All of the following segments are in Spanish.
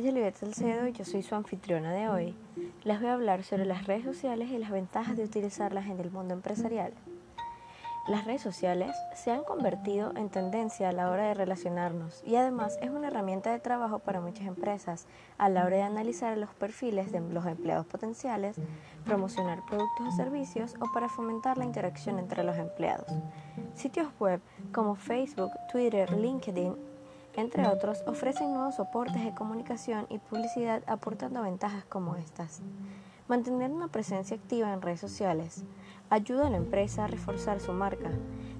Juliette Salcedo y yo soy su anfitriona de hoy. Les voy a hablar sobre las redes sociales y las ventajas de utilizarlas en el mundo empresarial. Las redes sociales se han convertido en tendencia a la hora de relacionarnos y además es una herramienta de trabajo para muchas empresas a la hora de analizar los perfiles de los empleados potenciales, promocionar productos o servicios o para fomentar la interacción entre los empleados. Sitios web como Facebook, Twitter, LinkedIn, entre otros, ofrecen nuevos soportes de comunicación y publicidad aportando ventajas como estas. Mantener una presencia activa en redes sociales ayuda a la empresa a reforzar su marca.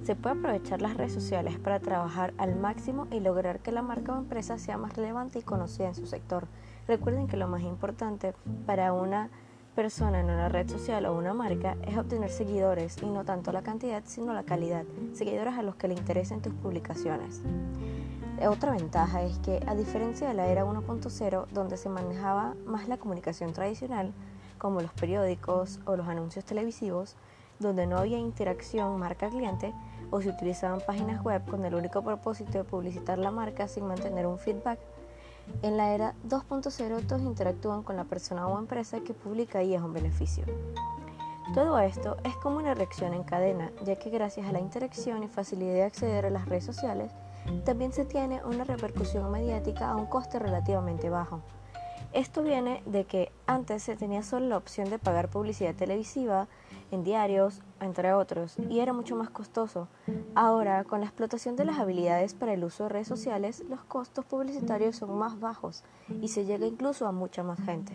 Se puede aprovechar las redes sociales para trabajar al máximo y lograr que la marca o empresa sea más relevante y conocida en su sector. Recuerden que lo más importante para una persona en una red social o una marca es obtener seguidores y no tanto la cantidad sino la calidad, seguidores a los que le interesen tus publicaciones. Otra ventaja es que a diferencia de la era 1.0 donde se manejaba más la comunicación tradicional, como los periódicos o los anuncios televisivos, donde no había interacción marca-cliente o se utilizaban páginas web con el único propósito de publicitar la marca sin mantener un feedback. En la era 2.0 todos interactúan con la persona o empresa que publica y es un beneficio. Todo esto es como una reacción en cadena, ya que gracias a la interacción y facilidad de acceder a las redes sociales, también se tiene una repercusión mediática a un coste relativamente bajo. Esto viene de que antes se tenía solo la opción de pagar publicidad televisiva en diarios, entre otros, y era mucho más costoso. Ahora, con la explotación de las habilidades para el uso de redes sociales, los costos publicitarios son más bajos y se llega incluso a mucha más gente.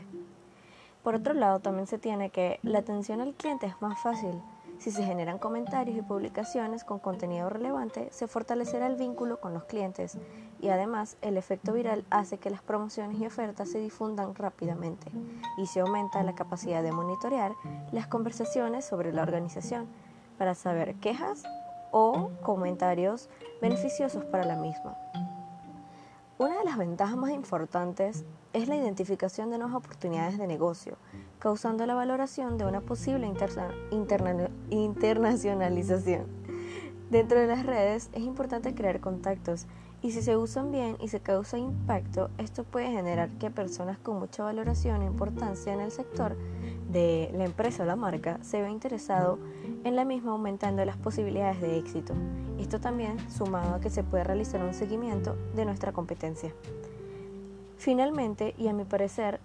Por otro lado, también se tiene que la atención al cliente es más fácil si se generan comentarios y publicaciones con contenido relevante, se fortalecerá el vínculo con los clientes y además el efecto viral hace que las promociones y ofertas se difundan rápidamente y se aumenta la capacidad de monitorear las conversaciones sobre la organización para saber quejas o comentarios beneficiosos para la misma. Una de las ventajas más importantes es la identificación de nuevas oportunidades de negocio, causando la valoración de una posible internacionalización. Dentro de las redes es importante crear contactos y si se usan bien y se causa impacto, esto puede generar que personas con mucha valoración e importancia en el sector de la empresa o la marca se vean interesado en la misma aumentando las posibilidades de éxito. Esto también sumado a que se puede realizar un seguimiento de nuestra competencia. Finalmente, y a mi parecer,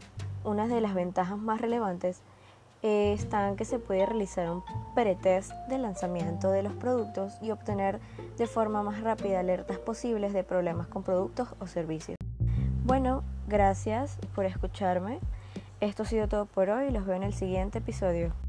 una de las ventajas más relevantes están que se puede realizar un pretest de lanzamiento de los productos y obtener de forma más rápida alertas posibles de problemas con productos o servicios. Bueno, gracias por escucharme. Esto ha sido todo por hoy. Los veo en el siguiente episodio.